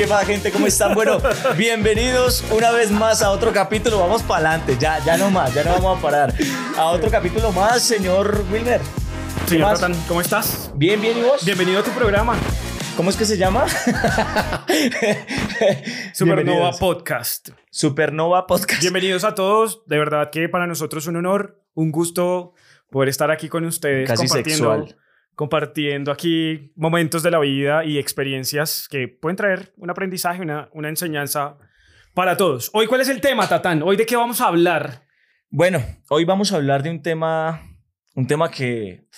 ¿Qué más, gente? ¿Cómo están? Bueno, bienvenidos una vez más a otro capítulo. Vamos para adelante, ya, ya no más, ya no vamos a parar. A otro capítulo más, señor Wilmer. ¿Qué Señor? Tatán, ¿cómo estás? Bien, bien, ¿y vos? Bienvenido a tu programa, ¿Cómo es que se llama? Supernova. Podcast. Supernova Podcast. Bienvenidos a todos. De verdad que para nosotros es un honor, un gusto poder estar aquí con ustedes Casi compartiendo, sexual. Compartiendo aquí momentos de la vida y experiencias que pueden traer un aprendizaje, una, una enseñanza para todos. Hoy, ¿cuál es el tema, Tatán? Hoy, ¿de qué vamos a hablar? Bueno, hoy vamos a hablar de un tema, un tema que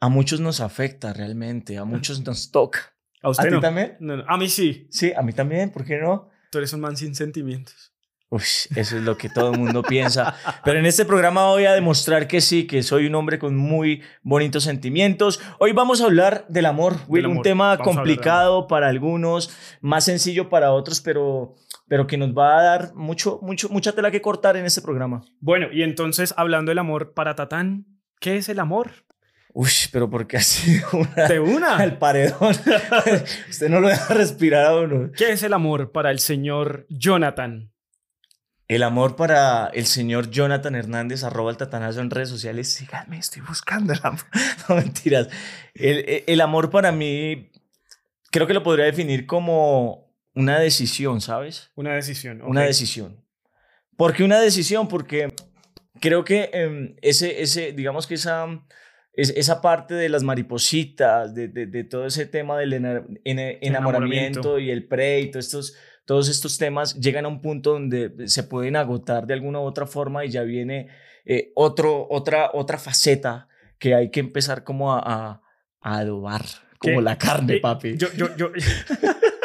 a muchos nos afecta realmente, a muchos nos toca. ¿A usted no? también? No, no. A mí sí. Sí, a mí también, ¿por qué no? Tú eres un man sin sentimientos. Uy, eso es lo que todo el mundo piensa. Pero en este programa voy a demostrar que sí, que soy un hombre con muy bonitos sentimientos. Hoy vamos a hablar del amor, Will, Del un tema Vamos complicado para algunos, más sencillo para otros, pero, pero que nos va a dar mucho, mucho, mucha tela que cortar en este programa. Bueno, y entonces, hablando del amor para Tatán, ¿qué es el amor? Uy, pero porque así una, De una. al paredón. Usted no lo deja respirar a uno. ¿Qué es el amor para el señor Jonathan? El amor para el señor Jonathan Hernández, arroba el tatanazo en redes sociales. Síganme, estoy buscando el amor. No mentiras. El, el- amor para mí, creo que lo podría definir como una decisión, ¿sabes? Una decisión. Una decisión. ¿Por qué una decisión? Porque creo que em, ese, ese, digamos que esa, es- esa parte de las maripositas, de, de- de todo ese tema del ena- ena- enamoramiento Enamoramiento. y el pre y todos estos, todos estos temas llegan a un punto donde se pueden agotar de alguna u otra forma y ya viene eh, otro, otra, otra faceta que hay que empezar como a, a- a adobar, como ¿Qué? la carne, Eh, papi. Yo, yo, yo,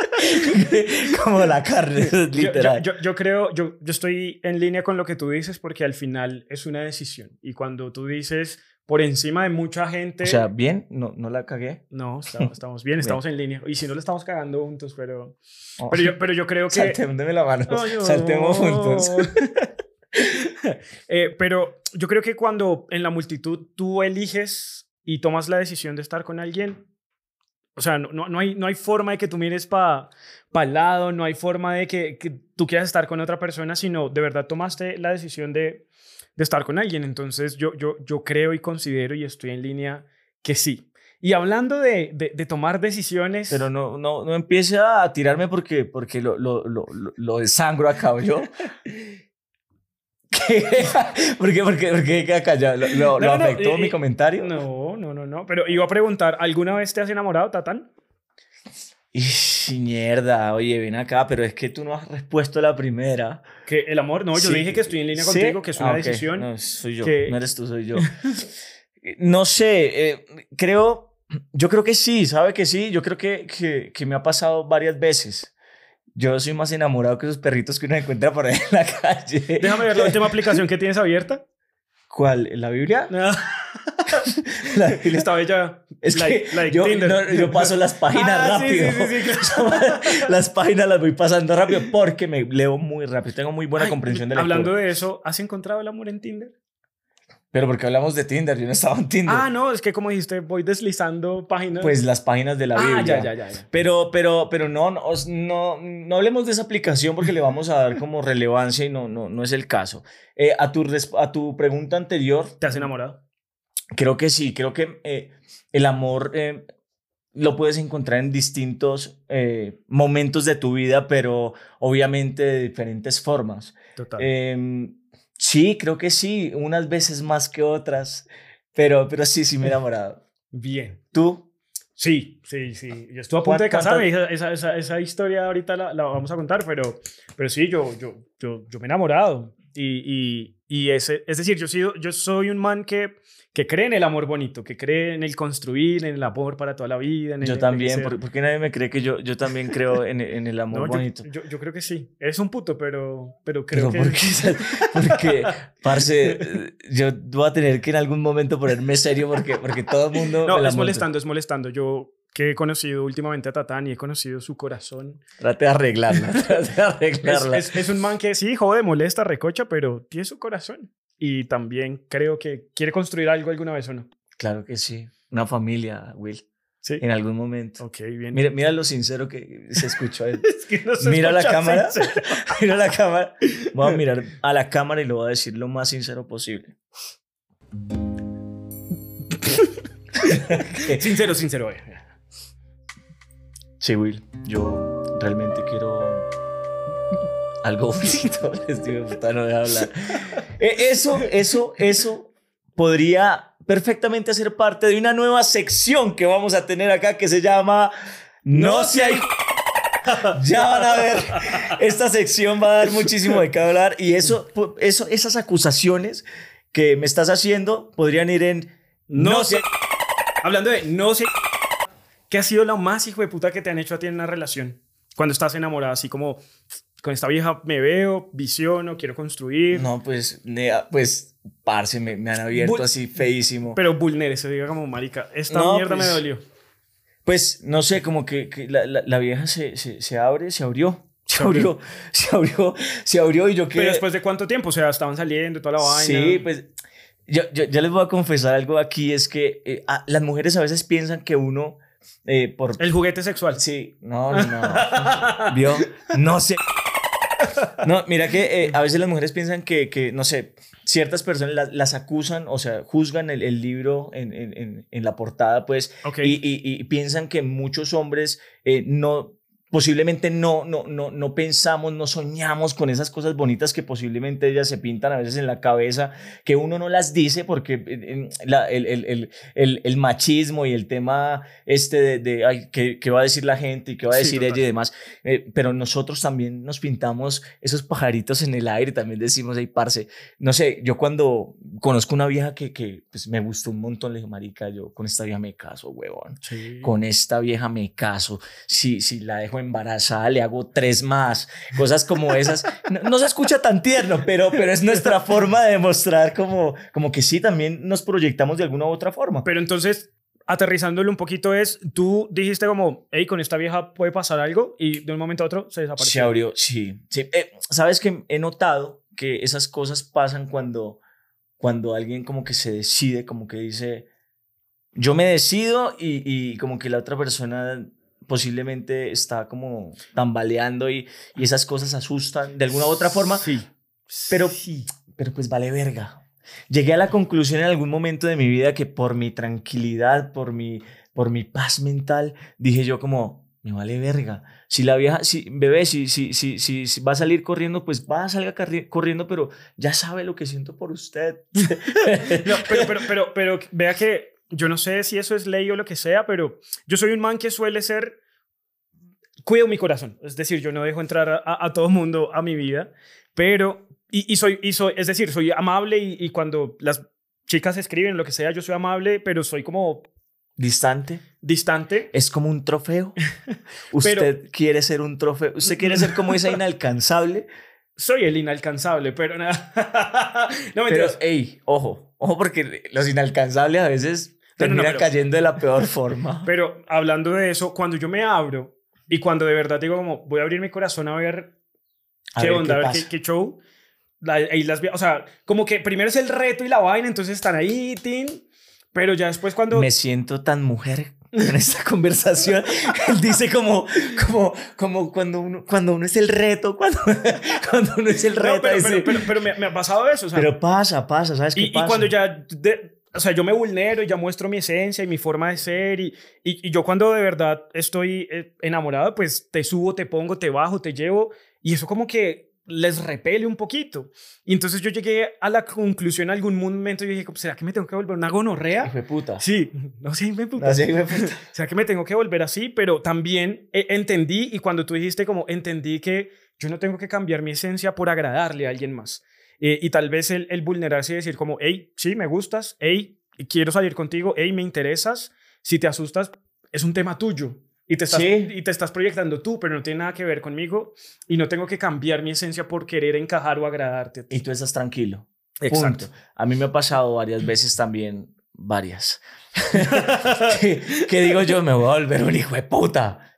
como la carne, literal. yo- yo- yo creo, yo, yo estoy en línea con lo que tú dices porque al final es una decisión. Y cuando tú dices por encima de mucha gente... O sea, bien, no, no la cagué. no, estamos, estamos bien, estamos en línea. Y si no, lo estamos cagando juntos, pero... Oh. Pero yo, pero yo creo que... Saltemos, deme la mano. Ay, no. Saltemos juntos. Eh, pero yo creo que cuando en la multitud tú eliges y tomas la decisión de estar con alguien, o sea, no, no, no hay, no hay forma de que tú mires para el lado, no hay forma de que, que tú quieras estar con otra persona, sino de verdad tomaste la decisión de, de estar con alguien. Entonces yo, yo, yo creo y considero y estoy en línea que sí. Y hablando de, de, de tomar decisiones... Pero no, no, no empiece a tirarme porque, porque lo, lo, lo, lo, desangro acá, yo. ¿Por qué? ¿Por qué? ¿Por qué queda callado? ¿Lo, lo, No, lo no, no, afectó eh, mi eh, comentario? No, no, no, no. Pero iba a preguntar, ¿alguna vez te has enamorado, Tatán? Ish, mierda, oye, ven acá, pero es que tú no has respuesto la primera. Que el amor, no, yo Sí. dije que estoy en línea ¿Sí? contigo, que es una Ah, ok. decisión. No, soy yo, que- no eres tú, soy yo. no sé, eh, creo, yo creo que sí, ¿sabe que sí? Yo creo que, que, que me ha pasado varias veces. Yo soy más enamorado que esos perritos que uno encuentra por ahí en la calle. Déjame ver la última aplicación que tienes abierta. ¿Cuál? ¿La Biblia? No. La. Esta bella. Es like- que like yo, no, yo paso las páginas Ah, rápido. sí, sí, sí, claro. las páginas las voy pasando rápido porque me leo muy rápido. Tengo muy buena Ay, comprensión de lectura. Hablando de eso, ¿has encontrado el amor en Tinder? Pero porque hablamos de Tinder, yo no estaba en Tinder. Ah, no, es que como dijiste, voy deslizando páginas. Pues las páginas de la ah, Biblia. ya, ya, ya, ya. Pero, pero, pero no, no, no, no hablemos de esa aplicación porque le vamos a dar como relevancia y no, no, no es el caso. Eh, a, tu, a tu pregunta anterior, ¿Te has enamorado? Creo que sí, creo que eh, el amor eh, lo puedes encontrar en distintos eh, momentos de tu vida, pero obviamente de diferentes formas. Total. Em, sí, creo que sí, unas veces más que otras, pero, pero sí, sí me he enamorado. Bien. ¿Tú? Sí, sí, sí. Yo estuve a punto de ¿Cuántas- casarme. Esa, esa, esa, esa historia ahorita la, la vamos a contar, pero, pero sí, yo, yo, yo, yo me he enamorado. Y, y, y ese, es decir, yo, sido, yo soy un man que, que cree en el amor bonito, que cree en el construir, en el amor para toda la vida. En el Yo también, envejecer. ¿por, por qué nadie me cree que yo, yo también creo en, en el amor No, yo- bonito? Yo, yo creo que sí. Es un puto, pero, pero creo Pero que... ¿por qué? Porque, parce, yo voy a tener que en algún momento ponerme serio porque, porque todo el mundo... No, es molestando, es molestando. Yo que he conocido últimamente a Tatán y he conocido su corazón. Trate de arreglarla, trate de Es, arreglarla. es- es un man que sí, jode, molesta, recocha, pero tiene su corazón. Y también creo que quiere construir algo alguna vez o no. Claro que sí. Una familia, Will. Sí. en algún momento. Ok, bien. Mira, mira lo sincero que se escuchó. ahí. Es que no se Mira la cámara. Mira la cámara. Voy a mirar a la cámara y lo voy a decir lo más sincero posible. Sincero, sincero. eh. Sí, Will, yo realmente quiero algo bonito. De puta no deja hablar. Eh, Eso, eso, eso podría perfectamente ser parte de una nueva sección que vamos a tener acá que se llama No se hay. Ya van a ver, esta sección va a dar muchísimo de qué hablar y eso, eso, esas acusaciones que me estás haciendo podrían ir en No sé. Hablando de no sé. ¿Qué ha sido lo más hijo de puta que te han hecho a ti en una relación? Cuando estás enamorada, así como con esta vieja me veo, visiono, quiero construir. No, pues, nea, pues, parce, me, me han abierto así feísimo. Pero vulnere, se diga como marica. Esta No, mierda pues, me dolió. Pues, no sé, como que, que la, la, la vieja se, se, se abre, se abrió. Se abrió. se abrió, se abrió y yo que... Pero después de cuánto tiempo? O sea, estaban saliendo y toda la vaina. Sí, pues, yo, yo, yo les voy a confesar algo aquí, es que eh, las mujeres a veces piensan que uno, eh, por... El juguete sexual. Sí, no, no, no. ¿Vio? No sé. No, mira que eh, a veces las mujeres piensan que, que no sé, ciertas personas las, las acusan, o sea, juzgan el, el libro en, en, en, la portada, pues, Ok. y, y- y piensan que muchos hombres eh, no, posiblemente no, no, no, no pensamos, no soñamos con esas cosas bonitas que posiblemente ellas se pintan a veces en la cabeza, que uno no las dice porque eh, eh, la- el, el, el, el, el machismo y el tema este de, de ay, ¿qué, qué va a decir la gente y qué va a Sí, decir total. ella y demás, eh, pero nosotros también nos pintamos esos pajaritos en el aire, también decimos, hey, parce, no sé, yo cuando conozco una vieja que, que pues, me gustó un montón, le dije, marica, yo con esta vieja me caso, huevón Sí. con esta vieja me caso, si, si la dejo embarazada le hago tres más, cosas como esas. No, no se escucha tan tierno, pero, pero es nuestra forma de demostrar como, como que sí, también nos proyectamos de alguna u otra forma. Pero entonces, aterrizándolo un poquito es, tú dijiste como, hey, con esta vieja puede pasar algo y de un momento a otro se Se desapareció. abrió, sí. sí. Eh, Sabes que he notado que esas cosas pasan cuando, cuando alguien como que se decide, como que dice, yo me decido y, y como que la otra persona posiblemente está como tambaleando y, y esas cosas asustan de alguna u otra forma, Sí. pero, Sí. pero pues vale verga. Llegué a la conclusión en algún momento de mi vida que por mi tranquilidad, por mi, por mi paz mental, dije yo como, me vale verga. Si la vieja, si, bebé, si, si, si, si, va a salir corriendo, pues va, salga corriendo, pero ya sabe lo que siento por usted. No, pero, pero, pero, pero vea que yo no sé si eso es ley o lo que sea, pero yo soy un man que suele ser. Cuido mi corazón. Es decir, yo no dejo entrar a, a todo mundo a mi vida, pero. Y, y soy, y soy. Es decir, soy amable y, y cuando las chicas escriben lo que sea, yo soy amable, pero soy como Distante. distante. Es como un trofeo. Usted quiere ser un trofeo. Usted quiere ser como esa inalcanzable. Soy el inalcanzable, pero nada. no, Pero, mentiras. hey, ojo, ojo, porque los inalcanzables a veces No, no, no, pero- cayendo de la peor forma. Pero hablando de eso, cuando yo me abro y cuando de verdad digo como voy a abrir mi corazón a ver A qué ver onda, a ver qué, qué show, ahí las o sea, como que primero es el reto y la vaina, entonces están ahí, tin, pero ya después cuando... Me siento tan mujer en esta conversación. Él dice como, como, como cuando uno, cuando uno es el reto, cuando, cuando uno es el No, reto. pero, dice, pero, pero, pero me, me ha pasado eso, o sea, pero pasa, pasa, ¿sabes qué y, y pasa? cuando ya... de- o sea, yo me vulnero y ya muestro mi esencia y mi forma de ser y, y, y yo cuando de verdad estoy eh, enamorado, pues te subo, te pongo, te bajo, te llevo y eso como que les repele un poquito. Y entonces yo llegué a la conclusión en algún momento y dije, ¿será que me tengo que volver una gonorrea? Hijo puta. Sí, no sé, me puta. Así, hijo de puta. ¿Será que me tengo que volver así? Pero también eh, entendí, y cuando tú dijiste como entendí que yo no tengo que cambiar mi esencia por agradarle a alguien más. Eh, y tal vez el, el vulnerarse y decir como, hey, sí, me gustas, hey, quiero salir contigo, hey, me interesas. Si te asustas, es un tema tuyo. Y te, estás, Sí. y te estás proyectando tú, pero no tiene nada que ver conmigo. Y no tengo que cambiar mi esencia por querer encajar o agradarte. Y tú estás tranquilo. Exacto. Punto. A mí me ha pasado varias veces también, varias, que, que digo yo, me voy a volver un hijo de puta.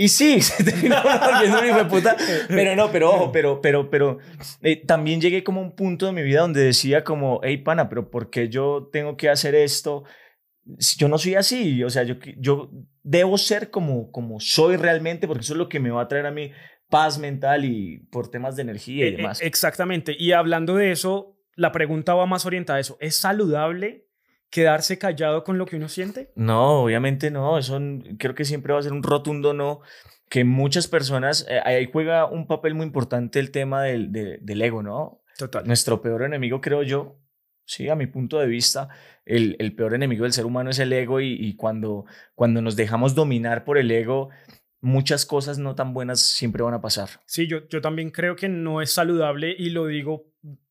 Y sí, se terminó volviendo un hijo de puta, pero no, pero ojo, pero, pero, pero eh, también llegué como a un punto de mi vida donde decía como, hey, pana, pero ¿por qué yo tengo que hacer esto? yo no soy así, o sea, yo, yo debo ser como, como soy realmente, porque eso es lo que me va a traer a mí paz mental y por temas de energía y E- e- demás. Exactamente. Y hablando de eso, la pregunta va más orientada a eso. ¿Es saludable quedarse callado con lo que uno siente? No, obviamente no, eso creo que siempre va a ser un rotundo no, que muchas personas, eh, ahí juega un papel muy importante el tema del, de- del ego, ¿no? Total. Nuestro peor enemigo, creo yo, sí, a mi punto de vista, el, el peor enemigo del ser humano es el ego y, y cuando, cuando nos dejamos dominar por el ego, muchas cosas no tan buenas siempre van a pasar. Sí, yo, yo también creo que no es saludable y lo digo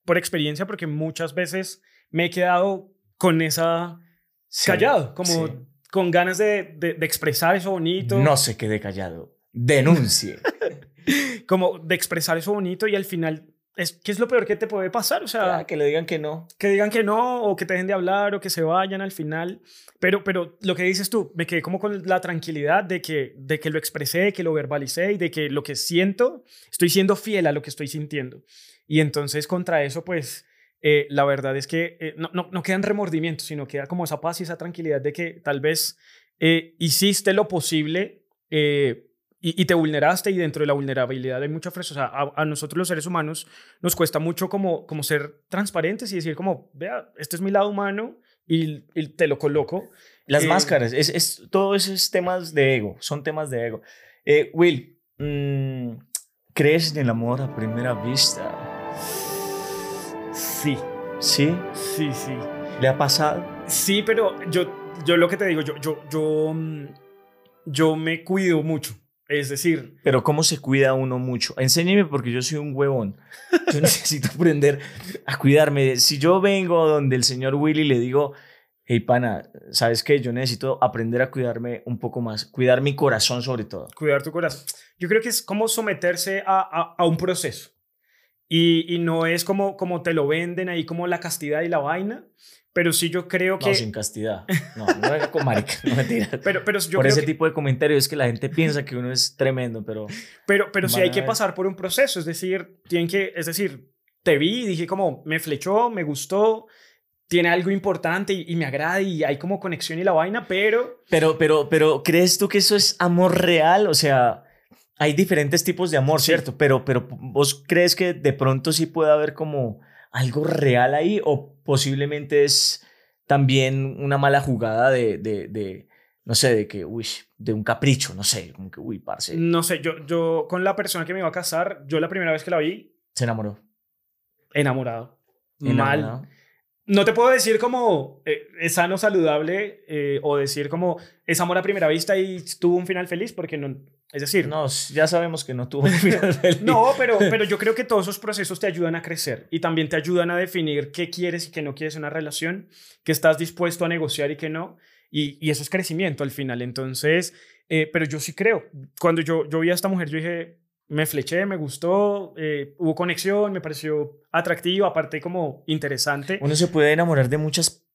por experiencia porque muchas veces me he quedado con esa Sí, callado, como sí. con ganas de, de- de expresar eso bonito, No se quede callado, denuncie. como de expresar eso bonito y al final, es, ¿qué es lo peor que te puede pasar? O sea, Ah, que le digan que no. que digan que no o que te dejen de hablar o que se vayan al final. Pero, pero lo que dices tú, me quedé como con la tranquilidad de que, de que lo expresé, que lo verbalicé y de que lo que siento, estoy siendo fiel a lo que estoy sintiendo. Y entonces contra eso, pues, eh, la verdad es que eh, no, no, no quedan remordimientos, sino queda como esa paz y esa tranquilidad de que tal vez eh, hiciste lo posible. eh, y, y te vulneraste y dentro de la vulnerabilidad hay mucha fresa. O sea, a, a nosotros los seres humanos nos cuesta mucho como, como ser transparentes y decir como, vea, este es mi lado humano y, y te lo coloco. Las Eh, máscaras, es, es, todo eso es temas de ego, son temas de ego. Eh, Will, mm, ¿crees en el amor a primera vista? Sí, ¿Sí? sí, sí. ¿Le ha pasado? Sí, pero yo, yo lo que te digo, yo, yo, yo, mm, yo me cuido mucho. Es decir, Pero ¿cómo se cuida uno mucho? Enséñeme porque yo soy un huevón. Yo necesito aprender a cuidarme. Si yo vengo donde el señor Willy le digo, hey pana, ¿sabes qué? Yo necesito aprender a cuidarme un poco más. Cuidar mi corazón sobre todo. cuidar tu corazón. Yo creo que es como someterse a, a, a un proceso. Y, y no es como, como te lo venden ahí, como la castidad y la vaina. Pero sí yo creo que... No, sin castidad. No, no venga con marica, no mentiras. pero, pero yo Por creo ese que- tipo de comentarios es que la gente piensa que uno es tremendo, pero Pero, pero sí hay que pasar por un proceso, es decir, tienen que, es decir, te vi y dije como, me flechó, me gustó, tiene algo importante y, y me agrada y hay como conexión y la vaina, pero Pero, pero, pero, ¿crees tú que eso es amor real? O sea, hay diferentes tipos de amor, Sí. ¿cierto? Pero, pero, ¿vos crees que de pronto sí puede haber como algo real ahí? ¿O posiblemente es también una mala jugada de, de, de no sé, de que, uy, de un capricho, no sé, como que, uy, parce, no sé, yo, yo con la persona que me iba a casar, yo la primera vez que la vi, se enamoró. enamorado. Enamorado. Mal. No te puedo decir como eh, es sano, saludable eh, o decir como es amor a primera vista y tuvo un final feliz, porque no, es decir, No, ya sabemos que no tuvo un final feliz. No, pero, pero yo creo que todos esos procesos te ayudan a crecer y también te ayudan a definir qué quieres y qué no quieres en una relación, qué estás dispuesto a negociar y qué no. Y, y eso es crecimiento al final. Entonces, eh, pero yo sí creo. Cuando yo, yo vi a esta mujer, yo dije, me fleché, me gustó, eh, hubo conexión, me pareció atractiva, aparte como interesante. Uno se puede enamorar de muchas,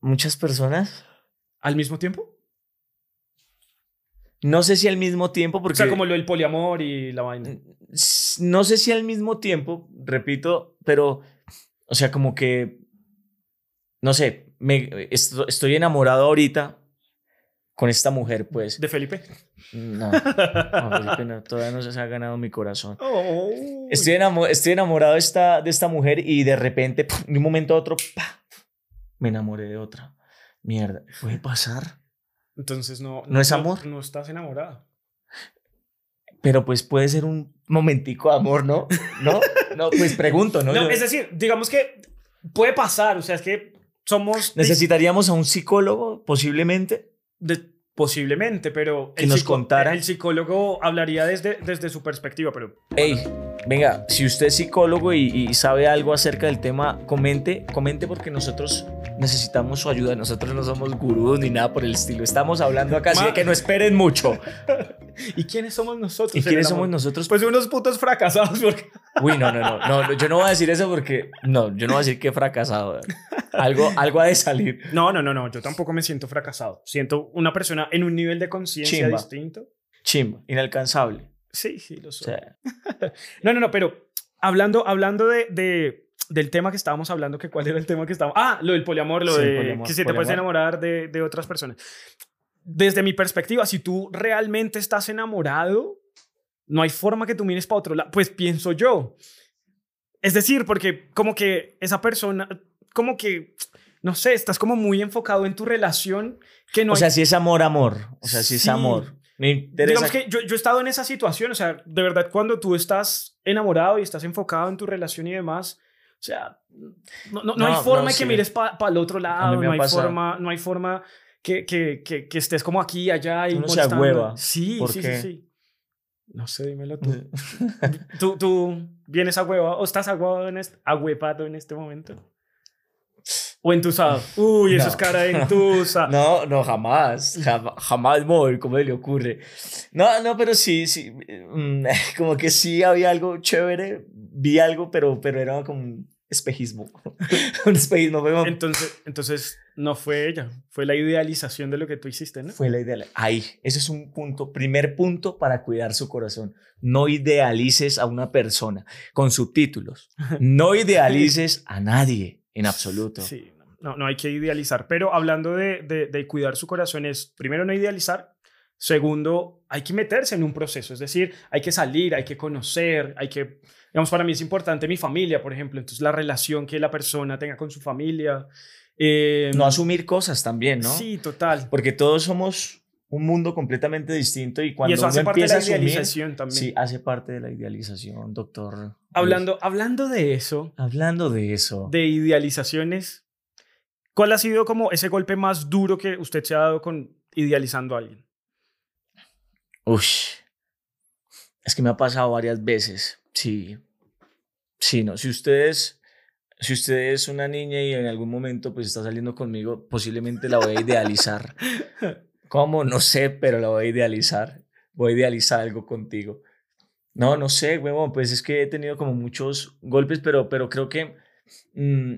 muchas personas. Al mismo tiempo. No sé si al mismo tiempo, porque... O sea, como lo del poliamor y la vaina. S- No sé si al mismo tiempo, repito, pero, o sea, como que, no sé, me, esto- estoy enamorado ahorita con esta mujer, pues. De Felipe. No, no, Felipe, no, todavía no se ha ganado mi corazón. Oh. Estoy, enamo- estoy enamorado de esta, de esta mujer y de repente, de un momento a otro, me enamoré de otra. Mierda, ¿puede pasar? Entonces no, ¿No es amor? No, estás enamorado. Pero pues puede ser un momentico de amor, ¿no? ¿No? No, pues pregunto, ¿no? No, es decir, digamos que puede pasar, o sea, es que somos... Necesitaríamos a un psicólogo, posiblemente. De- posiblemente, pero... Que el nos contara. El psicólogo hablaría desde, desde su perspectiva, pero... Hey, venga, si usted es psicólogo y, y sabe algo acerca del tema, comente, comente porque nosotros necesitamos su ayuda. Nosotros no somos gurús ni nada por el estilo. Estamos hablando acá, así de que no esperen mucho. ¿Y quiénes somos nosotros? ¿Y quiénes somos nosotros? Pues unos putos fracasados, porque... Uy, no, no, no, no, no, yo no voy a decir eso porque, no, yo no voy a decir que he fracasado. Algo, algo ha de salir. No, no, no, no, yo tampoco me siento fracasado. Siento una persona en un nivel de conciencia distinto. Chimba, inalcanzable. Sí, sí, lo soy. No, no, no, pero hablando, hablando de, de, del tema que estábamos hablando, que cuál era el tema que estábamos... Ah, lo del poliamor, lo Sí, de poliamor, que si te puedes poliamor. enamorar de, de otras personas. Desde mi perspectiva, si tú realmente estás enamorado, no hay forma que tú mires para otro lado. Pues pienso yo. Es decir, porque como que esa persona, como que, no sé, estás como muy enfocado en tu relación que no o hay sea, si es amor, amor. O sea, si es Sí. amor. Me interesa. Digamos que yo, yo he estado en esa situación, o sea, de verdad, cuando tú estás enamorado y estás enfocado en tu relación y demás, o sea, no, no, no No, hay forma no, de que sí. mires para el otro lado, no ha hay, pasado. forma, no hay forma que, que, que, que estés como aquí, allá y Uno se agüeva. Sí, ¿Por sí, sí, sí. No sé, dímelo tú. ¿Tú, tú vienes agüevado o estás agüevado en este, agüepado en este momento? ¿O entusado? Uy, eso No. es cara de entusa. No, no, jamás. Jamás, jamás móvil, ¿cómo le ocurre? No, no, pero sí, sí. mm, Como que sí había algo chévere. Vi algo, pero, pero era como un espejismo. un espejismo. Como- Entonces, entonces, no fue ella, fue la idealización de lo que tú hiciste, ¿no? fue la idea. Ahí, ese es un punto, primer punto para cuidar su corazón. No idealices a una persona con subtítulos. No idealices a nadie en absoluto. Sí, no, no hay que idealizar. Pero hablando de, de, de cuidar su corazón es, primero, no idealizar. Segundo, hay que meterse en un proceso. Es decir, hay que salir, hay que conocer, hay que... Digamos, para mí es importante mi familia, por ejemplo. Entonces, la relación que la persona tenga con su familia. eh, No asumir cosas también, ¿no? Sí, total. Porque todos somos un mundo completamente distinto y cuando y eso uno hace parte de empieza la a asumir, idealización también. sí, hace parte de la idealización, doctor. hablando, hablando de eso, Hablando de eso. de idealizaciones, ¿cuál ha sido como ese golpe más duro que usted se ha dado con idealizando a alguien? Ush. Es que me ha pasado varias veces. Sí. Sí, no. Si ustedes, si usted es una niña y en algún momento pues está saliendo conmigo, posiblemente la voy a idealizar. ¿Cómo? No sé, pero la voy a idealizar. Voy a idealizar algo contigo. No, no sé, huevón, pues es que he tenido como muchos golpes, pero, pero creo que mm,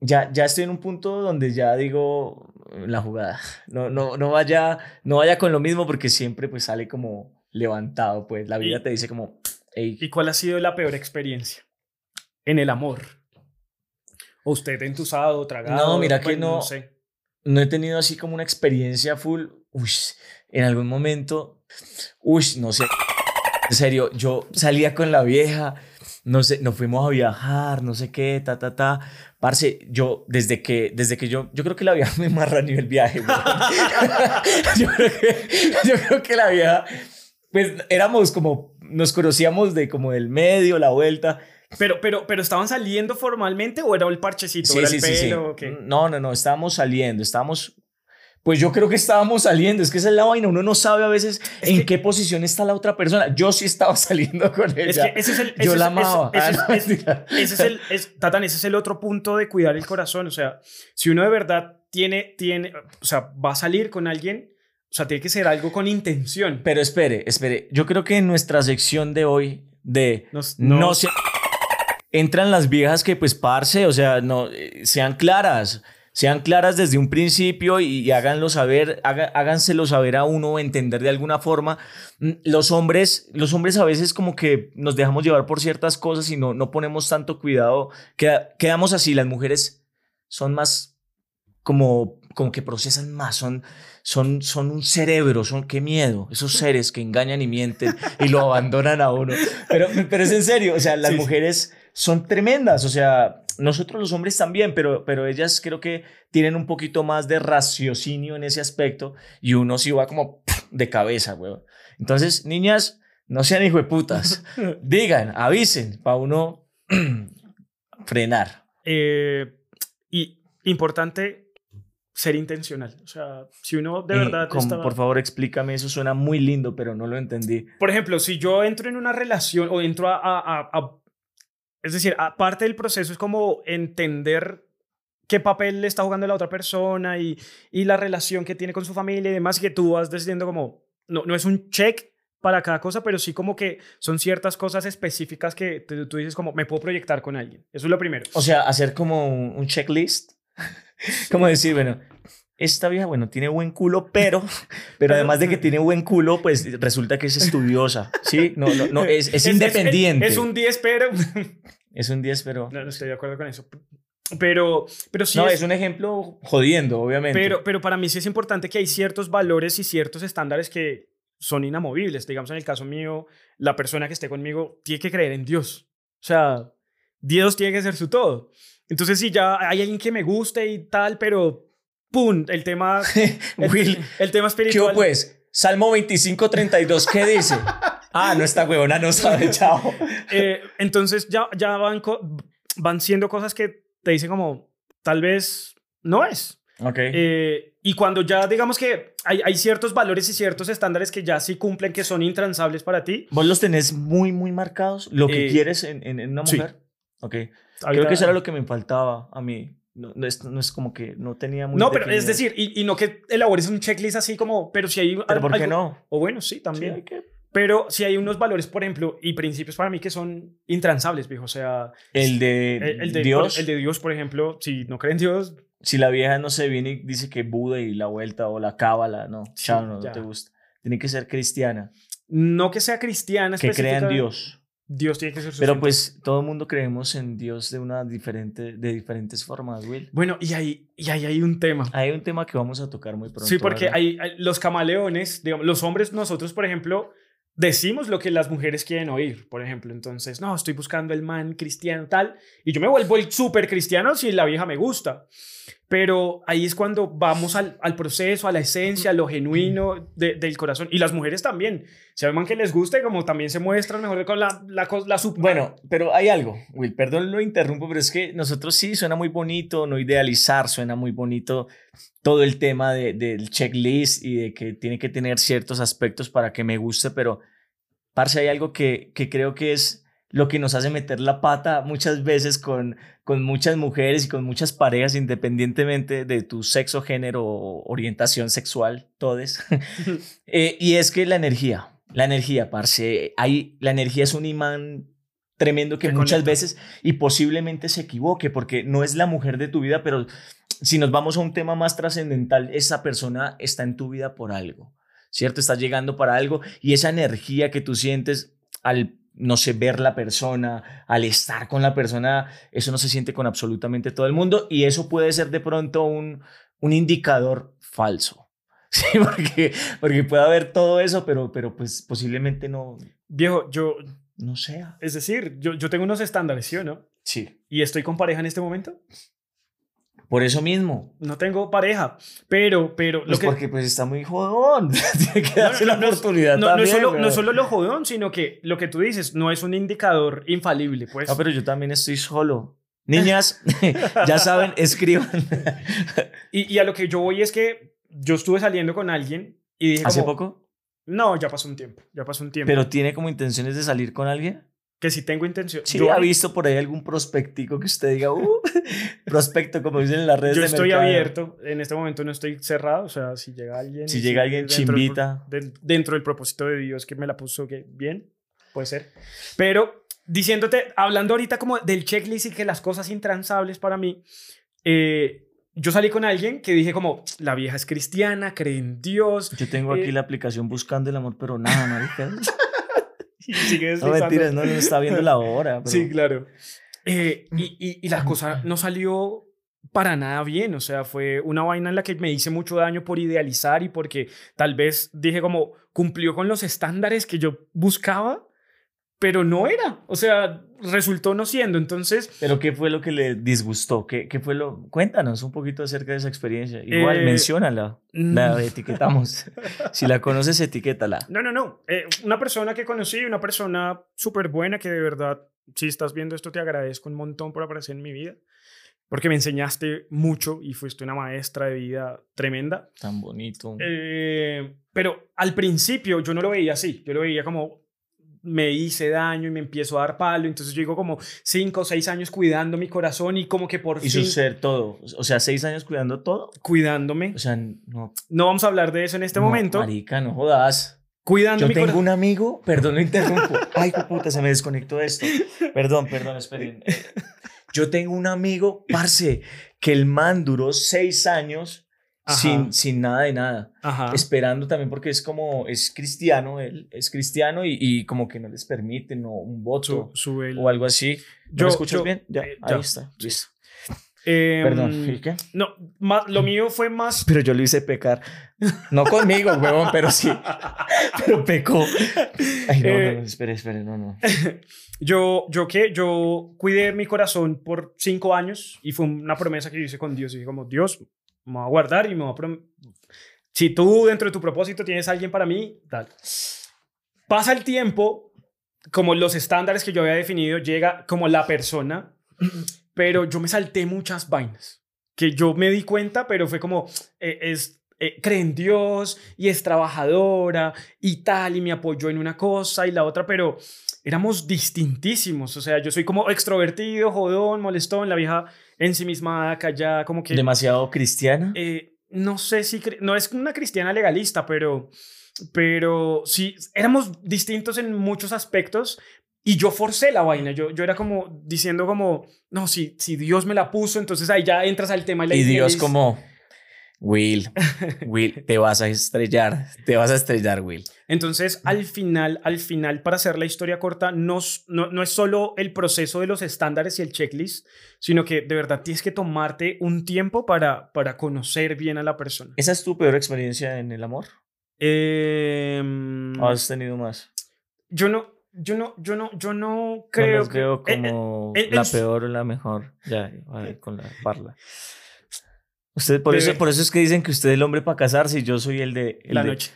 ya, ya estoy en un punto donde ya digo la jugada. No, no, no, vaya, no vaya con lo mismo porque siempre pues sale como levantado, pues la vida te dice como, "Ey, ¿Y cuál ha sido la peor experiencia en el amor? ¿O usted entusado, tragado? No, mira que Bueno, no. sé. no he tenido así como una experiencia full. Uy, en algún momento, uy, no sé. En serio, yo salía con la vieja, no sé, nos fuimos a viajar, no sé qué, ta, ta, ta. Parce, yo, desde que, desde que yo, yo creo que la vieja me marra ni el viaje. yo, creo que, yo creo que la vieja, pues éramos como, nos conocíamos de como del medio, la vuelta. Pero, pero, pero ¿estaban saliendo formalmente o era el parchecito? ¿Era el pelo? o qué? No, no, no, estábamos saliendo, estábamos... Pues yo creo que estábamos saliendo, es que esa es la vaina, uno no sabe a veces Es en que- qué posición está la otra persona. Yo sí estaba saliendo con ella. Es que ese es el. yo ese la amaba. ese es- Ah, ese- es el, es, Tatán, ese es el otro punto de cuidar el corazón. O sea, si uno de verdad tiene, tiene, o sea, va a salir con alguien, o sea, tiene que ser algo con intención. Pero espere, espere, yo creo que en nuestra sección de hoy de Nos- no, no- se... Entran las viejas que pues parce, o sea, no, eh, sean claras. Sean claras desde un principio y, y háganlo saber, haga- háganselo saber a uno, entender de alguna forma. Mm, Los hombres, los hombres a veces como que nos dejamos llevar por ciertas cosas y no, no ponemos tanto cuidado. Queda- quedamos así, las mujeres son más como, como que procesan más, son, son, son un cerebro, son qué miedo, esos seres que engañan y mienten y lo abandonan a uno. Pero, pero es en serio, o sea, las sí. mujeres son tremendas, o sea, nosotros los hombres también, pero, pero ellas creo que tienen un poquito más de raciocinio en ese aspecto y uno sí va como de cabeza, weón. Entonces, niñas, no sean hijo de putas, digan, avisen para uno frenar. Eh, y importante ser intencional. O sea, si uno de Eh, verdad como, está- Por favor, explícame, eso suena muy lindo, pero no lo entendí. Por ejemplo, si yo entro en una relación o entro a, a- a- a- es decir, aparte del proceso es como entender qué papel le está jugando la otra persona y, y la relación que tiene con su familia y demás, y que tú vas decidiendo como, no, no es un check para cada cosa, pero sí como que son ciertas cosas específicas que tú, dices como, me puedo proyectar con alguien. Eso es lo primero. O sea, hacer como un checklist. como decir, bueno, esta vieja, bueno, tiene buen culo, pero, pero además de que tiene buen culo, pues resulta que es estudiosa, ¿sí? No, no, no, es, es independiente. Es, un 10, pero... Es un 10, pero... No, no estoy de acuerdo con eso. Pero, pero sí. No, es, un ejemplo jodiendo, obviamente. Pero, pero para mí sí es importante que hay ciertos valores y ciertos estándares que son inamovibles. Digamos, en el caso mío, la persona que esté conmigo tiene que creer en Dios. O sea, Dios tiene que ser su todo. Entonces, si ya hay alguien que me guste y tal, pero ¡pum! El tema. El, el tema espiritual. ¿Qué pues? Salmo 25, 32, ¿qué dice? ah, no, esta huevona no sabe, chao. Eh, entonces, ya, ya van, van siendo cosas que te dicen como, tal vez no es. Ok. Eh, y cuando ya digamos que hay, hay, ciertos valores y ciertos estándares que ya sí cumplen, que son intransables para ti. ¿Vos los tenés muy, muy marcados? ¿Lo que eh, quieres en, en, una mujer? Sí. Ok. Creo que eso era lo que me faltaba a mí. No, no, es, no es como que no tenía muy No, pero es decir, y, y, no que elabores un checklist así como, pero si hay... ¿Pero por qué no? O bueno, sí, también. Sí, que... Pero si hay unos valores, por ejemplo, y principios para mí que son intransables, viejo. O sea... El de, el, de Dios. el de Dios, por ejemplo, si no creen en Dios... Si la vieja no se viene y dice que Buda y la vuelta o la cábala, no, sí, chao, no, no te gusta. Tiene que ser cristiana. No que sea cristiana. Que crea en Dios. Dios tiene que ser Pero pues todo el mundo creemos en Dios de una diferente, de diferentes formas, Will. Bueno, y ahí, y ahí hay un tema. Hay un tema que vamos a tocar muy pronto. Sí, porque hay, hay, los camaleones, digamos, los hombres, nosotros, por ejemplo, decimos lo que las mujeres quieren oír, por ejemplo. Entonces, no, estoy buscando el man cristiano tal, y yo me vuelvo el súper cristiano si la vieja me gusta. Pero ahí es cuando vamos al, al proceso, a la esencia, a lo genuino de, del corazón. Y las mujeres también. Si hay man que les gusta y como también se muestran mejor con la, la, la sub Bueno, pero hay algo, Will, perdón lo interrumpo, pero es que nosotros sí suena muy bonito, no idealizar, suena muy bonito todo el tema de, del checklist y de que tiene que tener ciertos aspectos para que me guste, pero, parce, hay algo que, que creo que es lo que nos hace meter la pata muchas veces con, con muchas mujeres y con muchas parejas, independientemente de tu sexo, género o orientación sexual, todes. eh, y es que la energía, la energía, parce, hay, la energía es un imán tremendo que muchas veces y posiblemente se equivoque porque no es la mujer de tu vida, pero si nos vamos a un tema más trascendental, esa persona está en tu vida por algo, ¿cierto? Está llegando para algo y esa energía que tú sientes al no sé, ver la persona, al estar con la persona, eso no se siente con absolutamente todo el mundo y eso puede ser de pronto un, un indicador falso. Sí, porque, porque puede haber todo eso, pero, pero pues posiblemente no. Viejo, yo. No sea. Es decir, yo, yo tengo unos estándares, ¿sí o no? Sí. ¿Y estoy con pareja en este momento? Por eso mismo. No tengo pareja, pero, pero... Pues que... porque pues está muy jodón. Tiene que darse no, no, la oportunidad no, también. No solo, no solo lo jodón, sino que lo que tú dices no es un indicador infalible, pues. No, pero yo también estoy solo. Niñas, ya saben, escriban. y, y, a lo que yo voy es que yo estuve saliendo con alguien y dije ¿Hace como, poco? No, ya pasó un tiempo, ya pasó un tiempo. ¿Pero tiene como intenciones de salir con alguien? Que si tengo intención. Sí, yo ha visto por ahí algún prospectico que usted diga, uh, prospecto, como dicen en las redes. Yo estoy abierto, en este momento no estoy cerrado, o sea, si llega alguien. Si llega alguien, chimbita. Del, dentro del propósito de Dios que me la puso que bien, puede ser. Pero diciéndote, hablando ahorita como del checklist y que las cosas intransables para mí, eh, yo salí con alguien que dije como, la vieja es cristiana, cree en Dios. Yo tengo aquí eh, la aplicación buscando el amor, pero nada, marica. sigue no, mentiras, no, no está viendo la hora. Pero... Sí, claro. Eh, y, y, y, la cosa no salió para nada bien, o sea, fue una vaina en la que me hice mucho daño por idealizar y porque tal vez dije como cumplió con los estándares que yo buscaba, pero no era, o sea, resultó no siendo, entonces... ¿Pero qué fue lo que le disgustó? ¿Qué, qué fue lo...? Cuéntanos un poquito acerca de esa experiencia. Igual, eh, menciónala, la etiquetamos. si la conoces, etiquétala. No, no, no. Eh, una persona que conocí, una persona súper buena que de verdad, si estás viendo esto, te agradezco un montón por aparecer en mi vida. Porque me enseñaste mucho y fuiste una maestra de vida tremenda. Tan bonito. Eh, pero al principio yo no lo veía así. Yo lo veía como me hice daño y me empiezo a dar palo. Entonces yo digo como cinco o seis años cuidando mi corazón y como que por y fin... su ser todo. O sea, seis años cuidando todo. Cuidándome. O sea, no... No vamos a hablar de eso en este no, momento. Marica, no jodas. Cuidando Yo mi tengo un amigo, perdón, lo interrumpo. Ay, qué puta, se me desconectó esto. Perdón, perdón, esperen. Yo tengo un amigo, parce, que el man duró seis años sin, sin nada de nada. Ajá. Esperando también porque es como, es cristiano, él es cristiano y, y como que no les permiten o un voto Su- sube el- o algo así. ¿No Yo- ¿Me escuchas yo- bien? Ya, eh, ahí ya. está, listo. Em, Perdón, ¿y qué? No, ma- lo mío fue más. Pero yo lo hice pecar. No conmigo, huevón, pero sí. Pero pecó. Ay, no, Eh, no, no, espere, espere, no, no. Yo, yo qué, yo cuidé mi corazón por cinco años y fue una promesa que yo hice con Dios. Y dije como, Dios, me voy a guardar y me voy a... Si tú dentro de tu propósito tienes alguien para mí, tal. Pasa el tiempo, como los estándares que yo había definido, llega como la persona, pero yo me salté muchas vainas que yo me di cuenta, pero fue como, eh, es, eh, cree en Dios y es trabajadora y tal, y me apoyó en una cosa y la otra, pero éramos distintísimos. O sea, yo soy como extrovertido, jodón, molestón, la vieja ensimismada, callada, como que... Demasiado cristiana. eh, no sé si... No es una cristiana legalista, pero... Pero sí, éramos distintos en muchos aspectos y yo forcé la vaina. Yo, yo era como diciendo como, no, si, si Dios me la puso, entonces ahí ya entras al tema. de la Y Dios como, Will, Will, te vas a estrellar, te vas a estrellar, Will. Entonces, al final, al final, para hacer la historia corta, no, no, no es solo el proceso de los estándares y el checklist, sino que de verdad tienes que tomarte un tiempo para, para conocer bien a la persona. ¿Esa es tu peor experiencia en el amor? Em, ¿O has tenido más? yo no, yo no, yo no, yo no No creo las veo eh, eh, como eh, la peor o la mejor. Ya, ver, con la parla. Usted, por, eso, por eso es que dicen que usted es el hombre para casarse y yo soy el de... el la de- noche.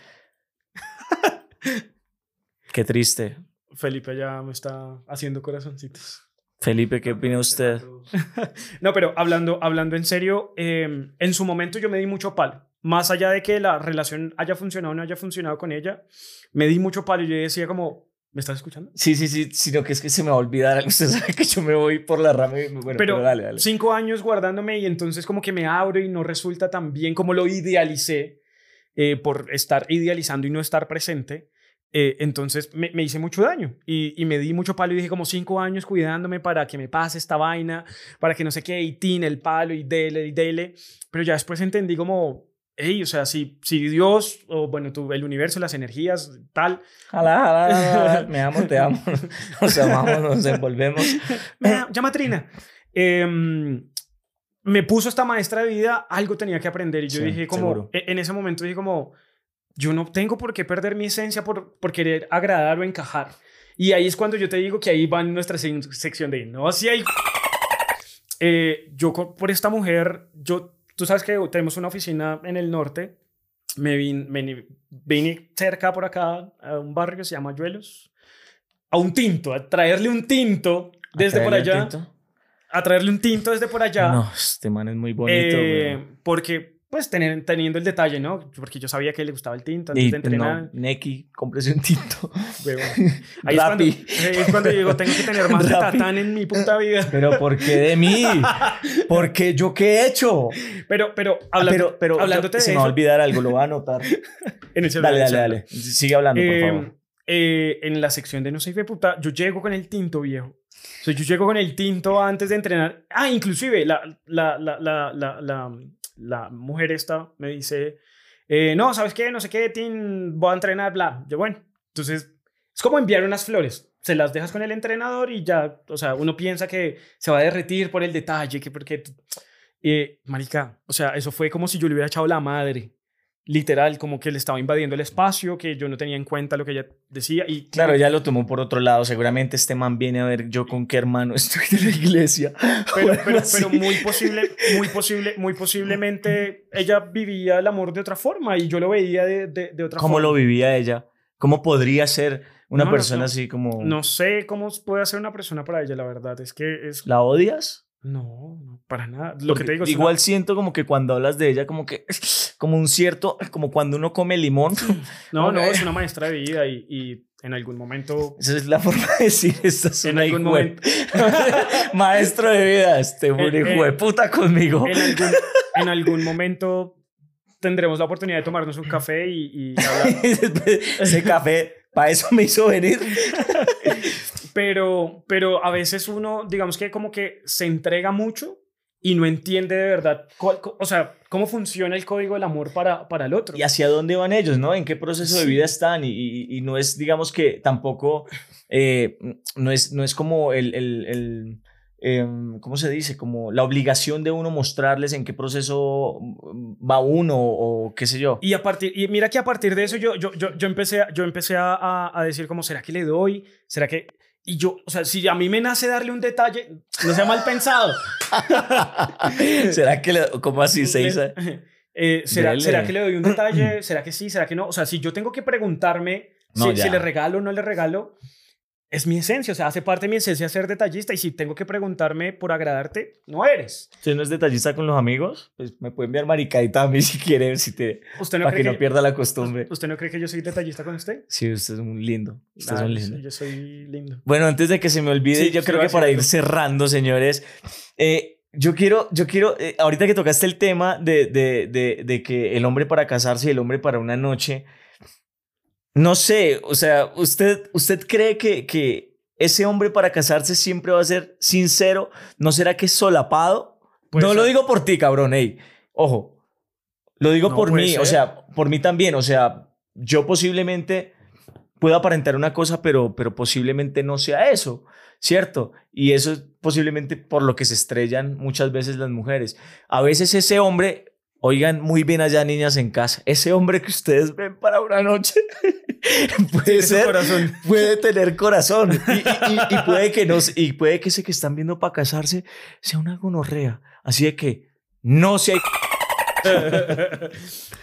Qué triste. Felipe ya me está haciendo corazoncitos. Felipe, ¿qué opina usted? No, pero hablando, hablando en serio, eh, en su momento yo me di mucho palo. Más allá de que la relación haya funcionado o no haya funcionado con ella, me di mucho palo y yo decía como, ¿me estás escuchando? Sí, sí, sí, sino que es que se me va a olvidar. Usted sabe que yo me voy por la rama y bueno, pero, pero dale, dale. cinco años guardándome y entonces como que me abro y no resulta tan bien como lo idealicé eh, por estar idealizando y no estar presente. Eh, entonces me, me hice mucho daño y, y me di mucho palo y dije como cinco años cuidándome para que me pase esta vaina, para que no sé qué, y tin el palo y dele y dele. Pero ya después entendí como, hey, o sea, si, si Dios o bueno, el universo, las energías, tal, jala, jala, me amo, te amo. Nos amamos, nos envolvemos. llama Trina. Em, me puso esta maestra de vida, algo tenía que aprender. Y yo Sí, dije como, seguro. e- en ese momento dije como, yo no tengo por qué perder mi esencia por, por querer agradar o encajar. Y ahí es cuando yo te digo que ahí va nuestra sec- sección de, no, si hay... Eh, yo por esta mujer, yo, tú sabes que tenemos una oficina en el norte. Me vine, vine, vine cerca por acá a un barrio que se llama Yuelos. A un tinto, a traerle un tinto desde por ¿Traerle un allá. A traerle un tinto desde por allá. No, este man es muy bonito, Eh, porque, pues, tener- teniendo el detalle, ¿no? Porque yo sabía que le gustaba el tinto antes Y de entrenar. no, Neki, cómprese un tinto. huevón. Ahí es cuando, es cuando digo, tengo que tener más de Rappi. tatán en mi puta vida. Pero ¿por qué de mí? ¿Por qué yo qué he hecho? Pero, pero, hablando, pero pero hablándote se de me va a eso, olvidar algo, lo voy a anotar. en el celular, dale, dale, dale. Sigue hablando, por Eh, favor. eh, en la sección de no sé de puta, yo llego con el tinto viejo. O sea, yo llego con el tinto antes de entrenar. Ah, inclusive la, la, la, la, la, mujer esta me dice, eh, no, ¿sabes qué? No sé qué, tin, voy a entrenar, bla. Yo, bueno, entonces es como enviar unas flores. Se las dejas con el entrenador y ya, o sea, uno piensa que se va a derretir por el detalle, que porque... Eh, marica, o sea, eso fue como si yo le hubiera echado la madre. Literal, como que le estaba invadiendo el espacio, que yo no tenía en cuenta lo que ella decía. Y Claro, ella lo tomó por otro lado. Seguramente este man viene a ver yo con qué hermano estoy de la iglesia. pero, muy posible, muy posible, muy posiblemente ella vivía el amor de otra forma y yo lo veía de, de, de otra ¿Cómo forma. lo vivía ella? ¿Cómo podría ser una no, persona no. así como... No sé cómo puede ser una persona para ella, la verdad. Es que es... ¿La odias? No, no, para nada. Lo que te digo es Igual una- siento como que cuando hablas de ella, como que... Como un cierto... Como cuando uno come limón. No, no, es una maestra de vida y, y en algún momento... Esa es la forma de decir esta es En algún momento- Maestro de vida, este hijo de puta conmigo. En algún, en algún momento tendremos la oportunidad de tomarnos un café y, y hablar. Ese café, para eso me hizo venir. Pero, pero a veces uno, digamos que como que se entrega mucho y no entiende de verdad, cuál- o sea, cómo funciona el código del amor para, para el otro. y hacia dónde van ellos, ¿no? En qué proceso de Sí. vida están y, y- y no es, digamos que tampoco, eh, no, es, no es como el, el- el, em, ¿cómo se dice? Como la obligación de uno mostrarles en qué proceso va uno o qué sé yo. Y, a partir, y mira que a partir de eso yo, yo, yo, yo empecé, yo empecé a- a decir como, ¿será que le doy? ¿Será que...? Y yo, o sea, si a mí me nace darle un detalle, no sea mal pensado. ¿Será que, le, así, seis? a- Eh, ¿será. ¿Será que le doy un detalle? ¿Será que sí? ¿Será que no? O sea, si yo tengo que preguntarme No, si, si le regalo o no le regalo, es mi esencia. O sea, hace parte de mi esencia ser detallista. Y si tengo que preguntarme por agradarte, no eres. ¿Usted no es detallista con los amigos? Pues me puede enviar maricadita a mí si quiere, si te, ¿Usted no, para que, cree no pierda la costumbre. ¿Usted no cree que yo soy detallista con usted? Sí, usted es un lindo. Usted es Ah, un yo lindo. yo soy lindo. Bueno, antes de que se me olvide, Sí, yo creo que para ir cerrando, señores, eh, yo quiero, yo quiero, eh, ahorita que tocaste el tema de, de, de, de que el hombre para casarse y el hombre para una noche, no sé, o sea, ¿usted, usted cree que, que ese hombre para casarse siempre va a ser sincero? ¿No será que es solapado? Puede no lo digo por ti, cabrón, ey, ojo, lo digo No, por mí, o sea, por mí también, o sea, yo posiblemente puedo aparentar una cosa, pero, pero posiblemente no sea eso, ¿cierto? Y eso es posiblemente por lo que se estrellan muchas veces las mujeres. A veces ese hombre, oigan muy bien allá niñas en casa, ese hombre que ustedes ven para una noche puede ser, corazón. puede tener corazón y, y- y- y puede que no, y puede que ese que están viendo para casarse sea una gonorrea. Así de que no se hay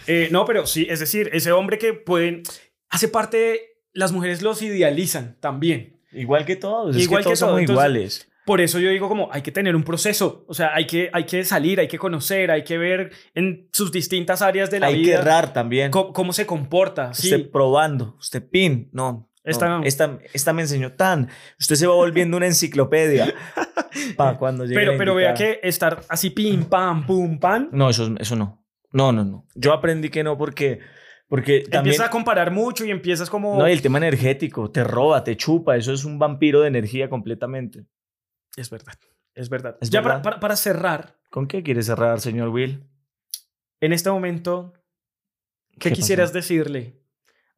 Eh, no, pero sí, es decir, ese hombre que pueden... Hace parte... de- Las mujeres los idealizan también. igual que todos, es Igual que que todos somos entonces- iguales. Por eso yo digo como hay que tener un proceso, o sea, hay que, hay que salir, hay que conocer, hay que ver en sus distintas áreas de la Hay que vida errar también. cómo, cómo se comporta. Sí, Usted probando, usted pin, no. Esta no, no. esta, esta me enseñó tan. Usted se va volviendo una enciclopedia para cuando llegue. pero, pero vea que estar así pim, pam, pum, pam, No, eso, eso no. No, no, no. Yo aprendí que no porque, porque también. empiezas a comparar mucho y empiezas como... No, y el tema energético, te roba, te chupa, eso es un vampiro de energía completamente. Es verdad, es verdad. Es ya verdad. Para, para, para cerrar, ¿Con qué quiere cerrar, señor Will? en este momento, ¿qué, ¿Qué quisieras pasó? decirle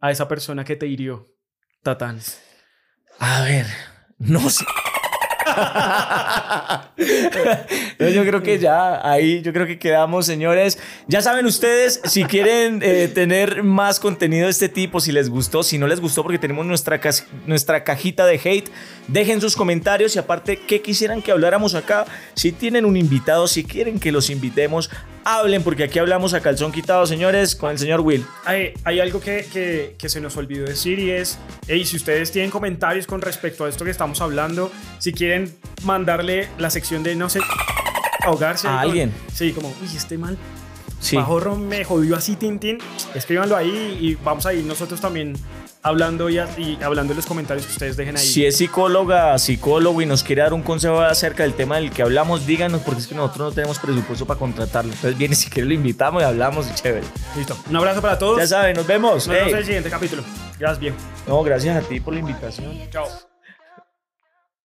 a esa persona que te hirió, Tatán? A ver, no sé. Yo creo que ya ahí, yo creo que quedamos, señores. Ya saben ustedes, si quieren eh, tener más contenido de este tipo, si les gustó, si no les gustó, porque tenemos nuestra, nuestra cajita de hate, dejen sus comentarios y aparte, ¿qué quisieran que habláramos acá? Si tienen un invitado, si quieren que los invitemos, hablen, porque aquí hablamos a calzón quitado, señores, con el señor Will. Hay, hay algo que, que, que se nos olvidó decir y es, hey, si ustedes tienen comentarios con respecto a esto que estamos hablando, si quieren mandarle la sección de, no sé, ahogarse. A con- alguien. Sí, como, uy, este mal, Sí. Bajorro me jodió así, Tintín. Escríbanlo ahí y vamos a ir nosotros también hablando y, y hablando en los comentarios que ustedes dejen ahí. Si es psicóloga, psicólogo y nos quiere dar un consejo acerca del tema del que hablamos, díganos porque es que nosotros no tenemos presupuesto para contratarlo. Entonces viene si quiere lo invitamos y hablamos y chévere. Listo. Un abrazo para todos. Ya saben, nos vemos. Nos vemos en el siguiente capítulo. Gracias, viejo. No, gracias a ti por la invitación. Chao.